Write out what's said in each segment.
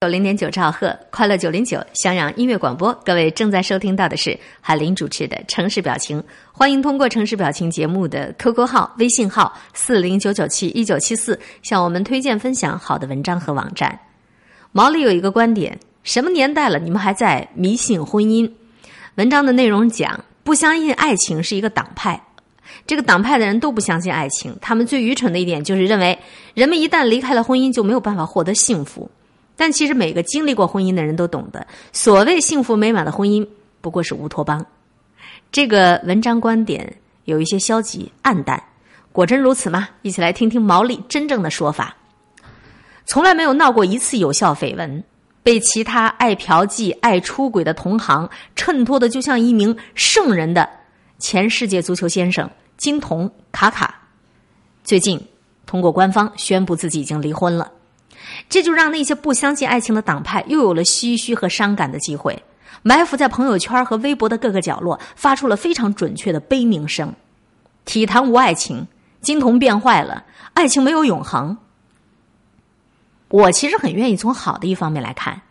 九零点九兆赫，快乐九零九，襄阳音乐广播。各位正在收听到的是海林主持的《城市表情》，欢迎通过《城市表情》节目的 QQ 号、微信号四零九九七一九七四向我们推荐分享好的文章和网站。毛里有一个观点：什么年代了，你们还在迷信婚姻？文章的内容讲，不相信爱情是一个党派，这个党派的人都不相信爱情。他们最愚蠢的一点就是认为，人们一旦离开了婚姻，就没有办法获得幸福。但其实每个经历过婚姻的人都懂得，所谓幸福美满的婚姻不过是乌托邦。这个文章观点有一些消极暗淡，果真如此吗？一起来听听毛利真正的说法。从来没有闹过一次有效绯闻，被其他爱嫖妓、爱出轨的同行衬托的就像一名圣人的前世界足球先生金童卡卡，最近通过官方宣布自己已经离婚了。这就让那些不相信爱情的党派又有了唏嘘和伤感的机会，埋伏在朋友圈和微博的各个角落，发出了非常准确的悲鸣声：“体坛无爱情，金童变坏了，爱情没有永恒。”我其实很愿意从好的一方面来看，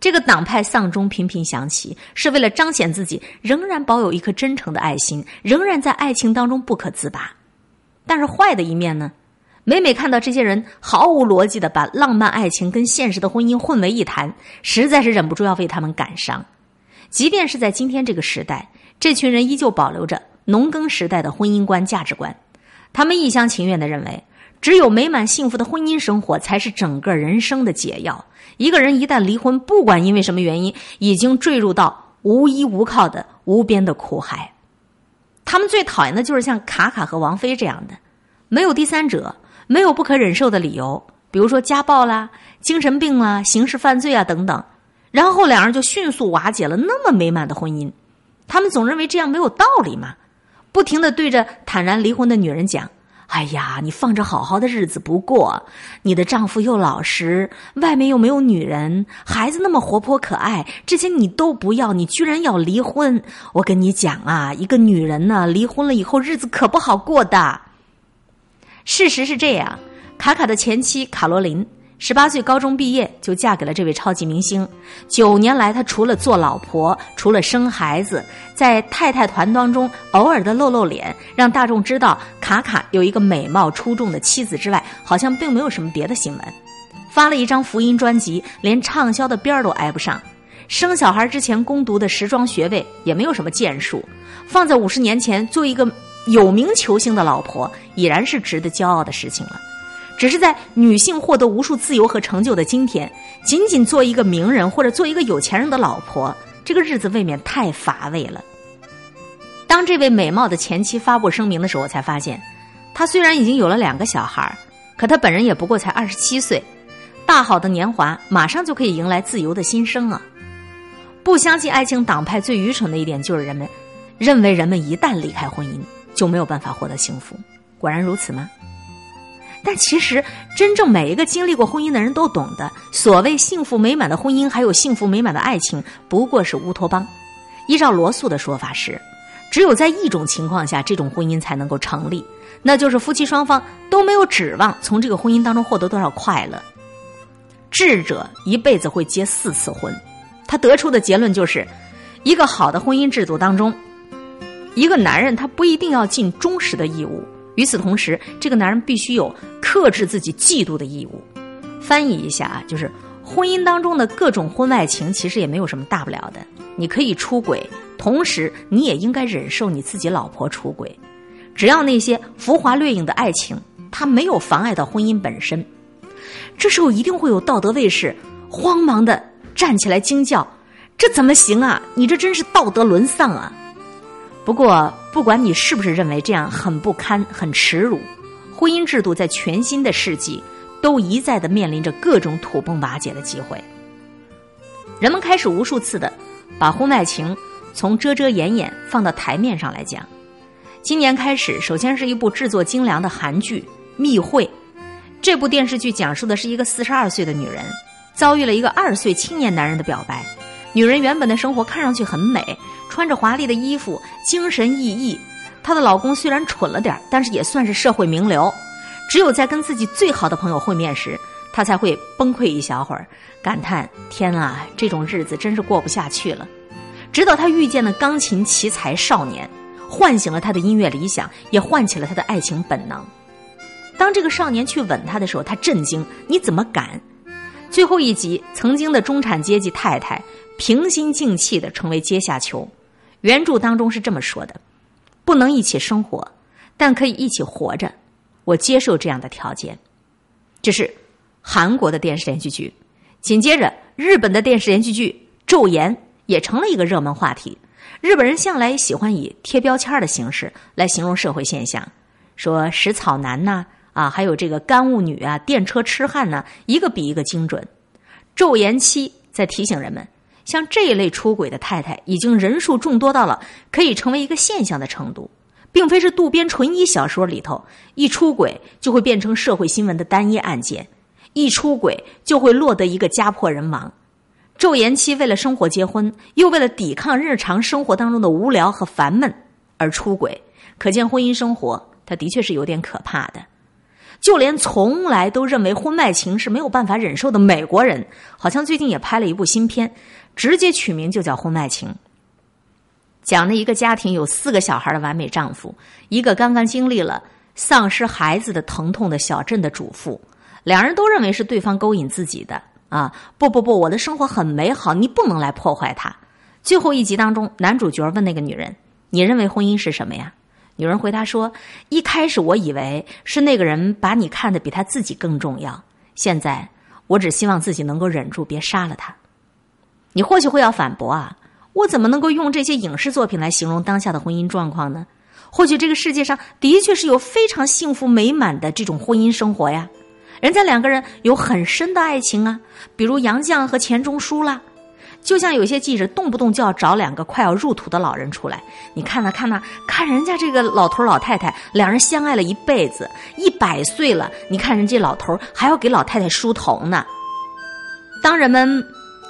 这个党派丧钟频频响起，是为了彰显自己仍然保有一颗真诚的爱心，仍然在爱情当中不可自拔。但是坏的一面呢？每每看到这些人毫无逻辑的把浪漫爱情跟现实的婚姻混为一谈，实在是忍不住要为他们感伤。即便是在今天这个时代，这群人依旧保留着农耕时代的婚姻观价值观。他们一厢情愿的认为，只有美满幸福的婚姻生活才是整个人生的解药。一个人一旦离婚，不管因为什么原因，已经坠入到无依无靠的无边的苦海。他们最讨厌的就是像卡卡和王菲这样的，没有第三者。没有不可忍受的理由，比如说家暴啦、精神病啦、刑事犯罪啊等等，然后两人就迅速瓦解了那么美满的婚姻。他们总认为这样没有道理嘛，不停的对着坦然离婚的女人讲：“哎呀，你放着好好的日子不过，你的丈夫又老实，外面又没有女人，孩子那么活泼可爱，这些你都不要，你居然要离婚！我跟你讲啊，一个女人呢，离婚了以后日子可不好过的。”事实是这样，卡卡的前妻卡罗琳十八岁高中毕业就嫁给了这位超级明星。九年来，她除了做老婆，除了生孩子，在太太团当中偶尔的露露脸，让大众知道卡卡有一个美貌出众的妻子之外，好像并没有什么别的新闻。发了一张福音专辑，连畅销的边儿都挨不上。生小孩之前攻读的时装学位也没有什么建树。放在五十年前，做一个。有名球星的老婆已然是值得骄傲的事情了，只是在女性获得无数自由和成就的今天，仅仅做一个名人或者做一个有钱人的老婆，这个日子未免太乏味了。当这位美貌的前妻发布声明的时候，我才发现，她虽然已经有了两个小孩，可她本人也不过才二十七岁，大好的年华马上就可以迎来自由的新生啊！不相信爱情党派最愚蠢的一点就是人们认为人们一旦离开婚姻。就没有办法获得幸福，果然如此吗？但其实，真正每一个经历过婚姻的人都懂得，所谓幸福美满的婚姻，还有幸福美满的爱情，不过是乌托邦。依照罗素的说法是，只有在一种情况下，这种婚姻才能够成立，那就是夫妻双方都没有指望从这个婚姻当中获得多少快乐。智者一辈子会结四次婚，他得出的结论就是，一个好的婚姻制度当中。一个男人他不一定要尽忠实的义务，与此同时，这个男人必须有克制自己嫉妒的义务。翻译一下啊，就是婚姻当中的各种婚外情，其实也没有什么大不了的。你可以出轨，同时你也应该忍受你自己老婆出轨。只要那些浮华掠影的爱情，它没有妨碍到婚姻本身。这时候一定会有道德卫士慌忙的站起来惊叫：“这怎么行啊？你这真是道德沦丧啊！”不过，不管你是不是认为这样很不堪、很耻辱，婚姻制度在全新的世纪都一再的面临着各种土崩瓦解的机会。人们开始无数次的把婚外情从遮遮掩掩放到台面上来讲。今年开始，首先是一部制作精良的韩剧《密会》。这部电视剧讲述的是一个四十二岁的女人遭遇了一个二十岁青年男人的表白。女人原本的生活看上去很美。穿着华丽的衣服，精神奕奕。她的老公虽然蠢了点但是也算是社会名流。只有在跟自己最好的朋友会面时，她才会崩溃一小会儿，感叹：“天啊，这种日子真是过不下去了。”直到她遇见了钢琴奇才少年，唤醒了她的音乐理想，也唤起了她的爱情本能。当这个少年去吻她的时候，她震惊：“你怎么敢？”最后一集，曾经的中产阶级太太平心静气的成为阶下囚。原著当中是这么说的：“不能一起生活，但可以一起活着。我接受这样的条件。”这是韩国的电视连续剧。紧接着，日本的电视连续剧《昼颜》也成了一个热门话题。日本人向来喜欢以贴标签的形式来形容社会现象，说食草男呐。啊，还有这个干物女啊，电车痴汉呢，一个比一个精准。昼颜期在提醒人们，像这一类出轨的太太，已经人数众多到了可以成为一个现象的程度，并非是渡边淳一小说里头一出轨就会变成社会新闻的单一案件，一出轨就会落得一个家破人亡。昼颜期为了生活结婚，又为了抵抗日常生活当中的无聊和烦闷而出轨，可见婚姻生活它的确是有点可怕的。就连从来都认为婚外情是没有办法忍受的美国人，好像最近也拍了一部新片，直接取名就叫《婚外情》，讲了一个家庭有四个小孩的完美丈夫，一个刚刚经历了丧失孩子的疼痛的小镇的主妇，两人都认为是对方勾引自己的啊！不不不，我的生活很美好，你不能来破坏它。最后一集当中，男主角问那个女人：“你认为婚姻是什么呀？”女人回答说：“一开始我以为是那个人把你看得比他自己更重要，现在我只希望自己能够忍住，别杀了他。”你或许会要反驳啊，我怎么能够用这些影视作品来形容当下的婚姻状况呢？或许这个世界上的确是有非常幸福美满的这种婚姻生活呀，人家两个人有很深的爱情啊，比如杨绛和钱钟书啦。就像有些记者动不动就要找两个快要入土的老人出来，你看呐，看呐，看人家这个老头老太太，两人相爱了一辈子，一百岁了，你看人家老头还要给老太太梳头呢。当人们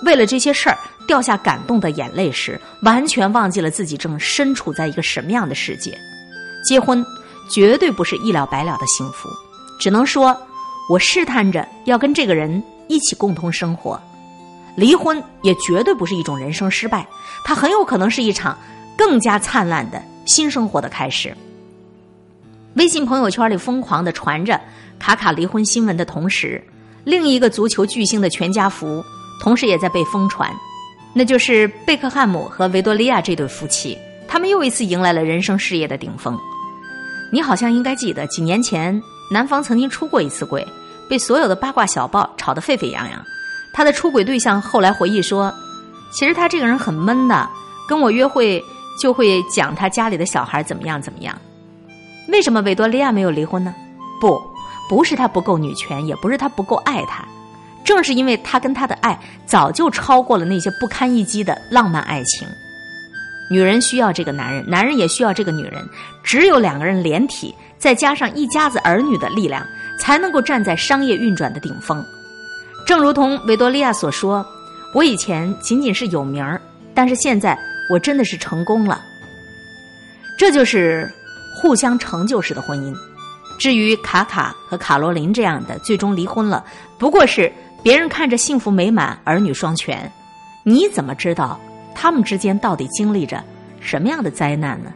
为了这些事儿掉下感动的眼泪时，完全忘记了自己正身处在一个什么样的世界。结婚绝对不是一了百了的幸福，只能说，我试探着要跟这个人一起共同生活。离婚也绝对不是一种人生失败，它很有可能是一场更加灿烂的新生活的开始。微信朋友圈里疯狂的传着卡卡离婚新闻的同时，另一个足球巨星的全家福同时也在被疯传，那就是贝克汉姆和维多利亚这对夫妻，他们又一次迎来了人生事业的顶峰。你好像应该记得，几年前男方曾经出过一次轨，被所有的八卦小报炒得沸沸扬扬。他的出轨对象后来回忆说：“其实他这个人很闷的，跟我约会就会讲他家里的小孩怎么样怎么样。为什么维多利亚没有离婚呢？不，不是他不够女权，也不是他不够爱他，正是因为他跟他的爱早就超过了那些不堪一击的浪漫爱情。女人需要这个男人，男人也需要这个女人，只有两个人连体，再加上一家子儿女的力量，才能够站在商业运转的顶峰。”正如同维多利亚所说：“我以前仅仅是有名儿，但是现在我真的是成功了。”这就是互相成就式的婚姻。至于卡卡和卡罗琳这样的最终离婚了，不过是别人看着幸福美满、儿女双全，你怎么知道他们之间到底经历着什么样的灾难呢？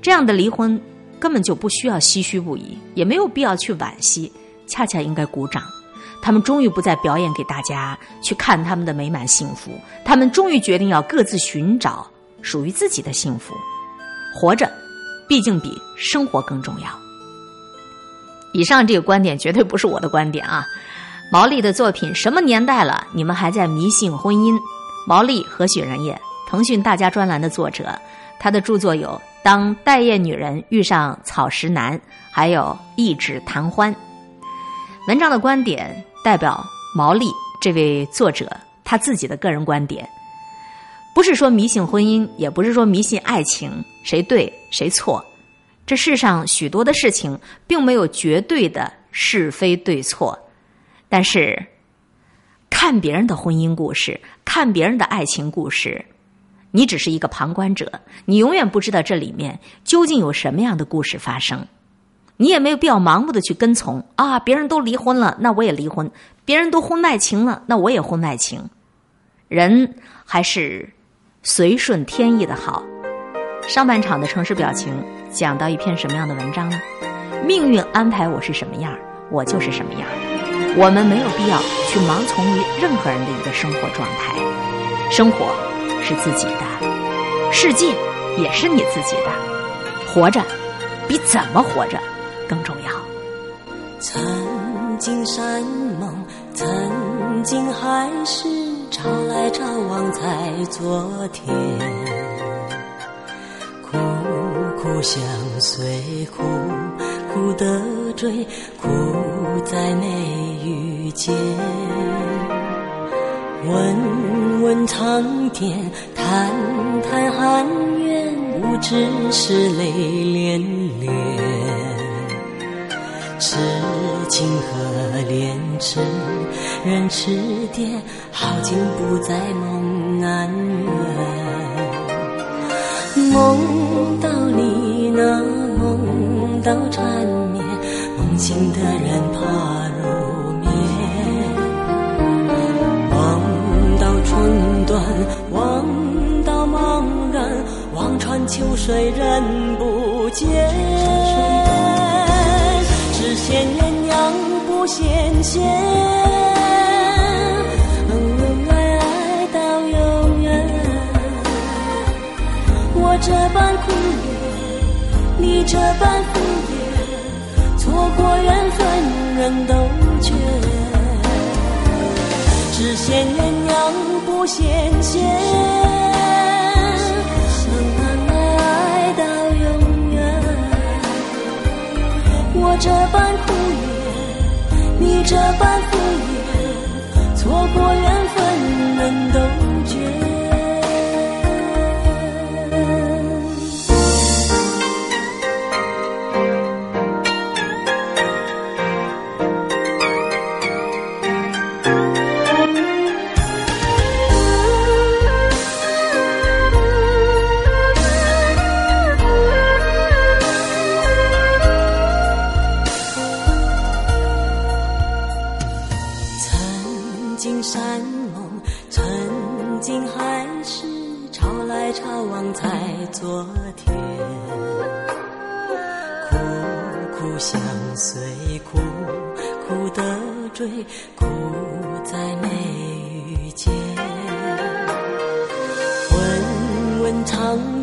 这样的离婚根本就不需要唏嘘不已，也没有必要去惋惜，恰恰应该鼓掌。他们终于不再表演给大家去看他们的美满幸福，他们终于决定要各自寻找属于自己的幸福。活着，毕竟比生活更重要。以上这个观点绝对不是我的观点啊！毛利的作品什么年代了，你们还在迷信婚姻？毛利何许人也？腾讯大家专栏的作者，他的著作有《当待业女人遇上草食男》，还有《一纸谈欢》。文章的观点。代表毛利这位作者他自己的个人观点，不是说迷信婚姻，也不是说迷信爱情，谁对谁错。这世上许多的事情并没有绝对的是非对错，但是看别人的婚姻故事，看别人的爱情故事，你只是一个旁观者，你永远不知道这里面究竟有什么样的故事发生。你也没有必要盲目的去跟从啊！别人都离婚了，那我也离婚；别人都婚外情了，那我也婚外情。人还是随顺天意的好。上半场的城市表情讲到一篇什么样的文章呢？命运安排我是什么样，我就是什么样。我们没有必要去盲从于任何人的一个生活状态。生活是自己的，世界也是你自己的。活着比怎么活着更重要。曾经山盟，曾经海誓，朝来朝往在昨天。苦苦相随，苦苦的追，苦在没遇见。问问苍天，谈谈寒怨，不知是泪涟涟。痴情和恋痴人痴癫，好景不在梦难圆。梦到你那梦到缠绵，梦醒的人怕入眠。望到春断，望到茫然，望穿秋水人不见。羡鸳鸯不羡仙。这般苦恋，你这般敷衍，错过缘分人都觉。只羡鸳鸯不羡仙，这般敷衍，错过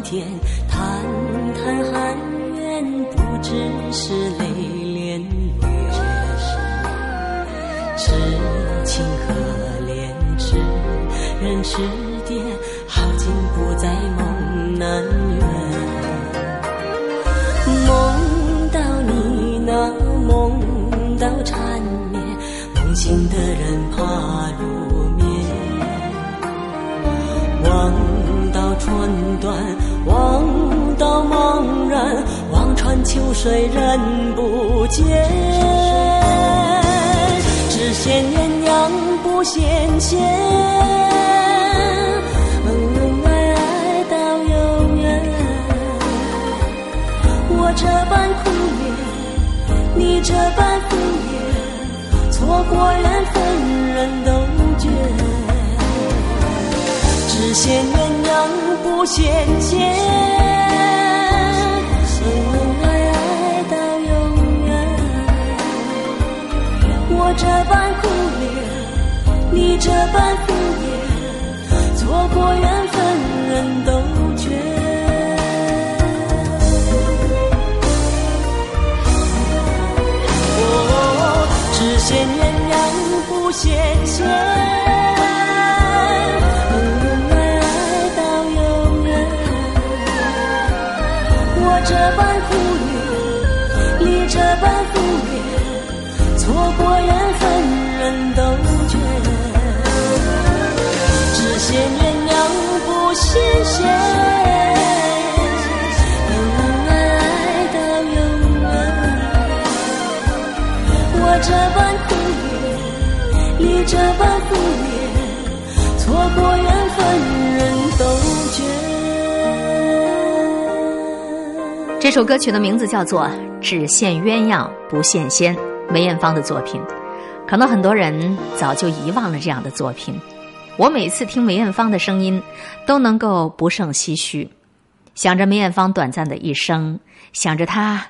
天叹叹寒怨不知是泪涟涟痴情可怜痴人痴秋水人不见只羡鸳鸯不羡仙恩恩爱爱到永远我这般苦恋你这般敷衍错过缘分人都绝只羡鸳鸯不羡仙。这般苦恋你这般敷衍错过缘分人都绝我只羡鸳鸯不羡仙错过缘分，人都绝。只羡鸳鸯不羡仙，能相爱到永远。我这般苦恋，你这般苦恋，错过缘分，人都绝。这首歌曲的名字叫做《只羡鸳鸯不羡仙》。梅艳芳的作品。可能很多人早就遗忘了这样的作品。我每次听梅艳芳的声音，都能够不胜唏嘘，想着梅艳芳短暂的一生，想着她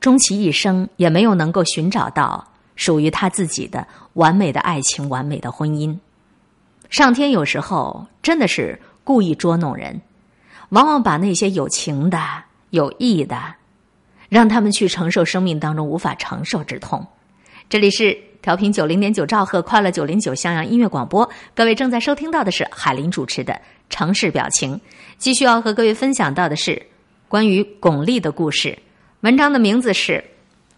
终其一生也没有能够寻找到属于她自己的完美的爱情、完美的婚姻。上天有时候真的是故意捉弄人，往往把那些有情的。有意的，让他们去承受生命当中无法承受之痛。这里是调频九零点九兆赫快乐九零九襄阳音乐广播，各位正在收听到的是海林主持的《城市表情》。继续要和各位分享到的是关于巩俐的故事。文章的名字是《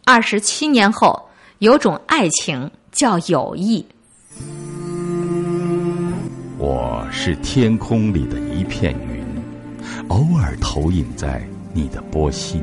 二十七年后有种爱情叫友谊》。我是天空里的一片云，偶尔投影在。你的波心，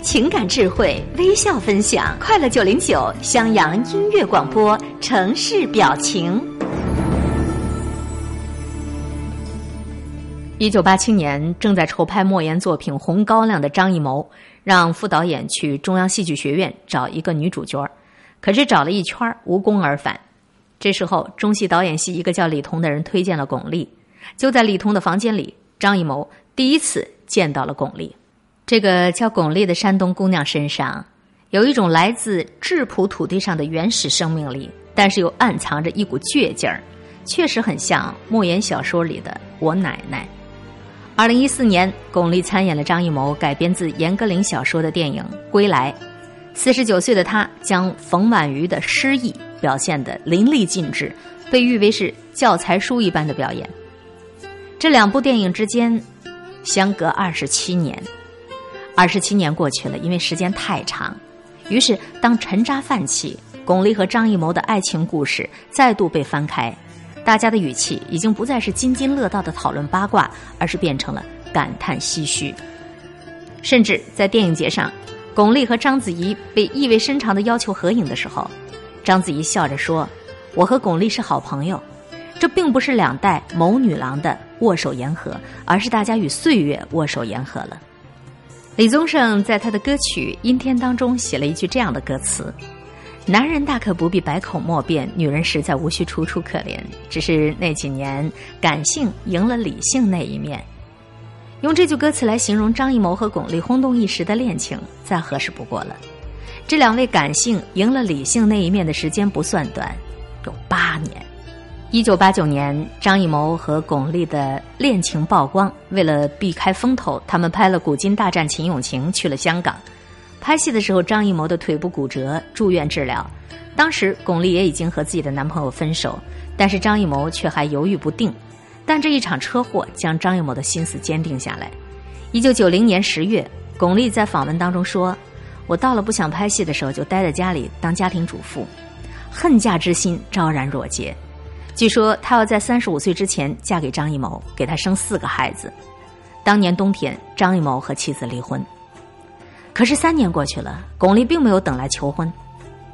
情感智慧，微笑分享，快乐九零九，襄阳音乐广播，城市表情。一九八七年，正在筹拍莫言作品《红高粱》的张艺谋，让副导演去中央戏剧学院找一个女主角可是找了一圈无功而返。这时候，中戏导演系一个叫李彤的人推荐了巩俐，就在李彤的房间里，张艺谋第一次见到了巩俐。这个叫巩俐的山东姑娘身上，有一种来自质朴土地上的原始生命力，但是又暗藏着一股倔劲儿，确实很像莫言小说里的我奶奶。二零一四年，巩俐参演了张艺谋改编自严歌苓小说的电影《归来》，四十九岁的她将冯婉瑜的诗意表现得淋漓尽致，被誉为是教材书一般的表演。这两部电影之间相隔二十七年。二十七年过去了，因为时间太长，于是当沉渣泛起，巩俐和张艺谋的爱情故事再度被翻开，大家的语气已经不再是津津乐道的讨论八卦，而是变成了感叹唏嘘。甚至在电影节上，巩俐和章子怡被意味深长的要求合影的时候，章子怡笑着说：“我和巩俐是好朋友，这并不是两代谋女郎的握手言和，而是大家与岁月握手言和了。”李宗盛在他的歌曲《阴天》当中写了一句这样的歌词：“男人大可不必百口莫辩，女人实在无需楚楚可怜。只是那几年感性赢了理性那一面。”用这句歌词来形容张艺谋和巩俐轰动一时的恋情，再合适不过了。这两位感性赢了理性那一面的时间不算短，有八年。一九八九年，张艺谋和巩俐的恋情曝光。为了避开风头，他们拍了《古今大战秦俑情》，去了香港。拍戏的时候，张艺谋的腿部骨折，住院治疗。当时，巩俐也已经和自己的男朋友分手，但是张艺谋却还犹豫不定。但这一场车祸将张艺谋的心思坚定下来。一九九零年十月，巩俐在访问当中说：“我到了不想拍戏的时候，就待在家里当家庭主妇，恨嫁之心昭然若揭。”据说她要在三十五岁之前嫁给张艺谋，给他生四个孩子。当年冬天，张艺谋和妻子离婚。可是三年过去了，巩俐并没有等来求婚。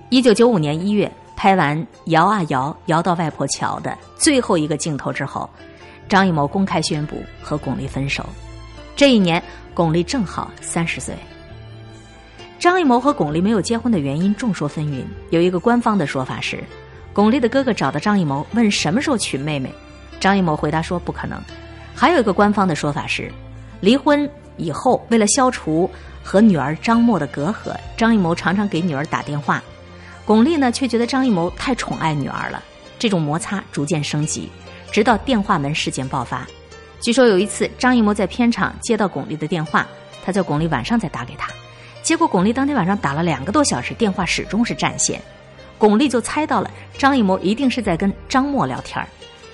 一九九五年一月，拍完《摇啊摇，摇到外婆桥》的最后一个镜头之后，张艺谋公开宣布和巩俐分手。这一年，巩俐正好三十岁。张艺谋和巩俐没有结婚的原因众说纷纭，有一个官方的说法是。巩俐的哥哥找到张艺谋，问什么时候娶妹妹。张艺谋回答说不可能。还有一个官方的说法是，离婚以后，为了消除和女儿张默的隔阂，张艺谋常常给女儿打电话。巩俐呢，却觉得张艺谋太宠爱女儿了。这种摩擦逐渐升级，直到电话门事件爆发。据说有一次，张艺谋在片场接到巩俐的电话，他叫巩俐晚上再打给他，结果巩俐当天晚上打了两个多小时，电话始终是占线。巩俐就猜到了张艺谋一定是在跟张默聊天，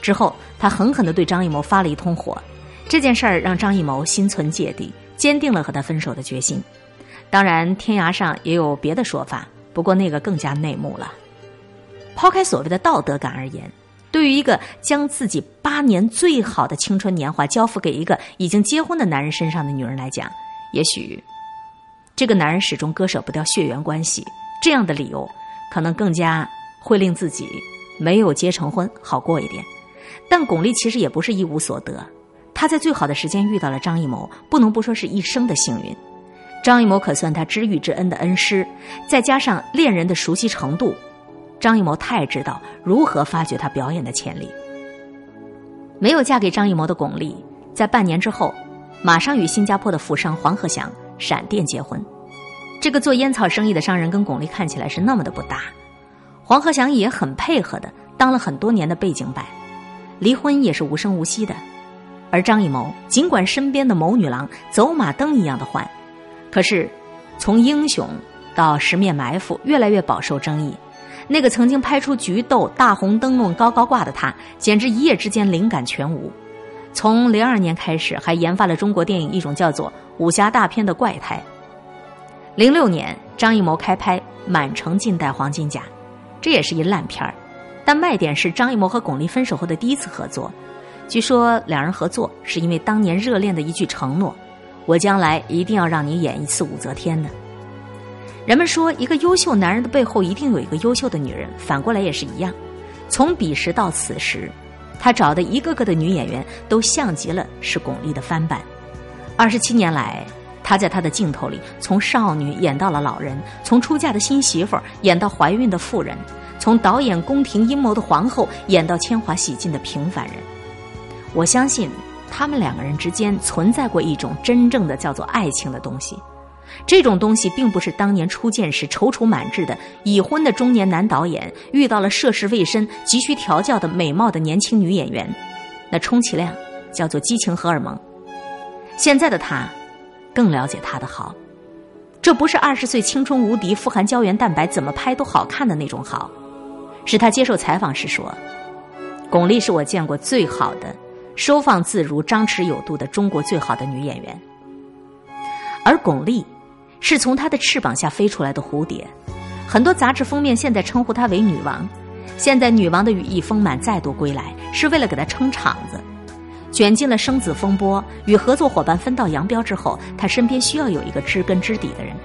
之后他狠狠地对张艺谋发了一通火。这件事儿让张艺谋心存芥蒂，坚定了和他分手的决心。当然，天涯上也有别的说法，不过那个更加内幕了。抛开所谓的道德感而言，对于一个将自己八年最好的青春年华交付给一个已经结婚的男人身上的女人来讲，也许这个男人始终割舍不掉血缘关系，这样的理由可能更加会令自己没有结成婚好过一点。但巩俐其实也不是一无所得，她在最好的时间遇到了张艺谋，不能不说是一生的幸运。张艺谋可算他知遇之恩的恩师，再加上恋人的熟悉程度。张艺谋太知道如何发掘他表演的潜力。没有嫁给张艺谋的巩俐，在半年之后，马上与新加坡的富商黄鹤祥闪电结婚。这个做烟草生意的商人跟巩俐看起来是那么的不搭，黄鹤翔也很配合的当了很多年的背景板，离婚也是无声无息的。而张艺谋尽管身边的谋女郎走马灯一样的换，可是从英雄到十面埋伏，越来越饱受争议。那个曾经拍出《菊豆》大红灯笼高高挂的他，简直一夜之间灵感全无。从零二年开始，还研发了中国电影一种叫做武侠大片的怪胎。零六年，张艺谋开拍《满城尽带黄金甲》，这也是一烂片儿。但卖点是张艺谋和巩俐分手后的第一次合作。据说两人合作是因为当年热恋的一句承诺：“我将来一定要让你演一次武则天的。”人们说，一个优秀男人的背后一定有一个优秀的女人，反过来也是一样。从彼时到此时，他找的一个个的女演员都像极了是巩俐的翻版。二十七年来，他在他的镜头里，从少女演到了老人，从出嫁的新媳妇演到怀孕的妇人，从导演宫廷阴谋的皇后演到铅华洗尽的平凡人。我相信，他们两个人之间存在过一种真正的叫做爱情的东西。这种东西并不是当年初见时踌躇满志的已婚的中年男导演遇到了涉世未深、急需调教的美貌的年轻女演员，那充其量叫做激情荷尔蒙。现在的他，更了解他的好，这不是二十岁青春无敌、富含胶原蛋白、怎么拍都好看的那种好，是他接受采访时说：“巩俐是我见过最好的、收放自如、张弛有度的中国最好的女演员。”而巩俐。是从她的翅膀下飞出来的蝴蝶，很多杂志封面现在称呼她为女王。现在女王的羽翼丰满，再度归来，是为了给她撑场子。卷进了生子风波，与合作伙伴分道扬镳之后，他身边需要有一个知根知底的人。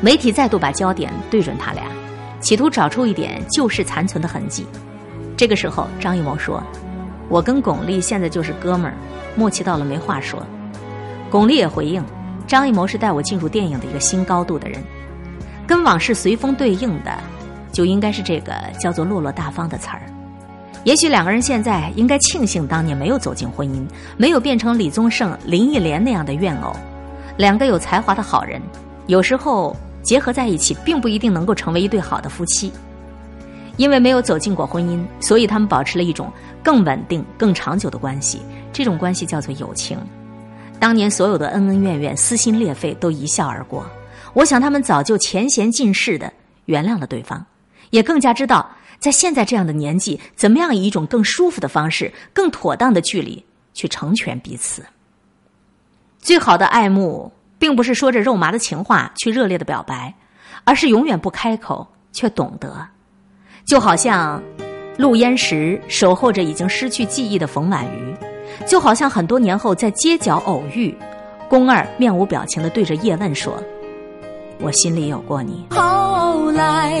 媒体再度把焦点对准他俩，企图找出一点旧事残存的痕迹。这个时候，张艺谋说：“我跟巩俐现在就是哥们儿，默契到了没话说。”巩俐也回应。张艺谋是带我进入电影的一个新高度的人，跟往事随风对应的，就应该是这个叫做落落大方的词儿。也许两个人现在应该庆幸当年没有走进婚姻，没有变成李宗盛、林忆莲那样的怨偶。两个有才华的好人，有时候结合在一起，并不一定能够成为一对好的夫妻。因为没有走进过婚姻，所以他们保持了一种更稳定、更长久的关系。这种关系叫做友情。当年所有的恩恩怨怨、撕心裂肺都一笑而过，我想他们早就前嫌尽释的原谅了对方，也更加知道在现在这样的年纪，怎么样以一种更舒服的方式、更妥当的距离去成全彼此。最好的爱慕，并不是说着肉麻的情话去热烈的表白，而是永远不开口却懂得，就好像陆焉识守候着已经失去记忆的冯婉瑜。就好像很多年后在街角偶遇，宫二面无表情的对着叶问说：“我心里有过你。”后来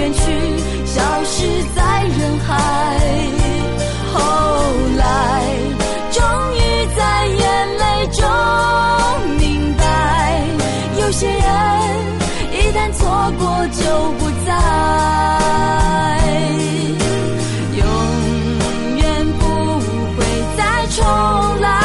远去消失在人海后来终于在眼泪中明白有些人一旦错过就不再永远不会再重来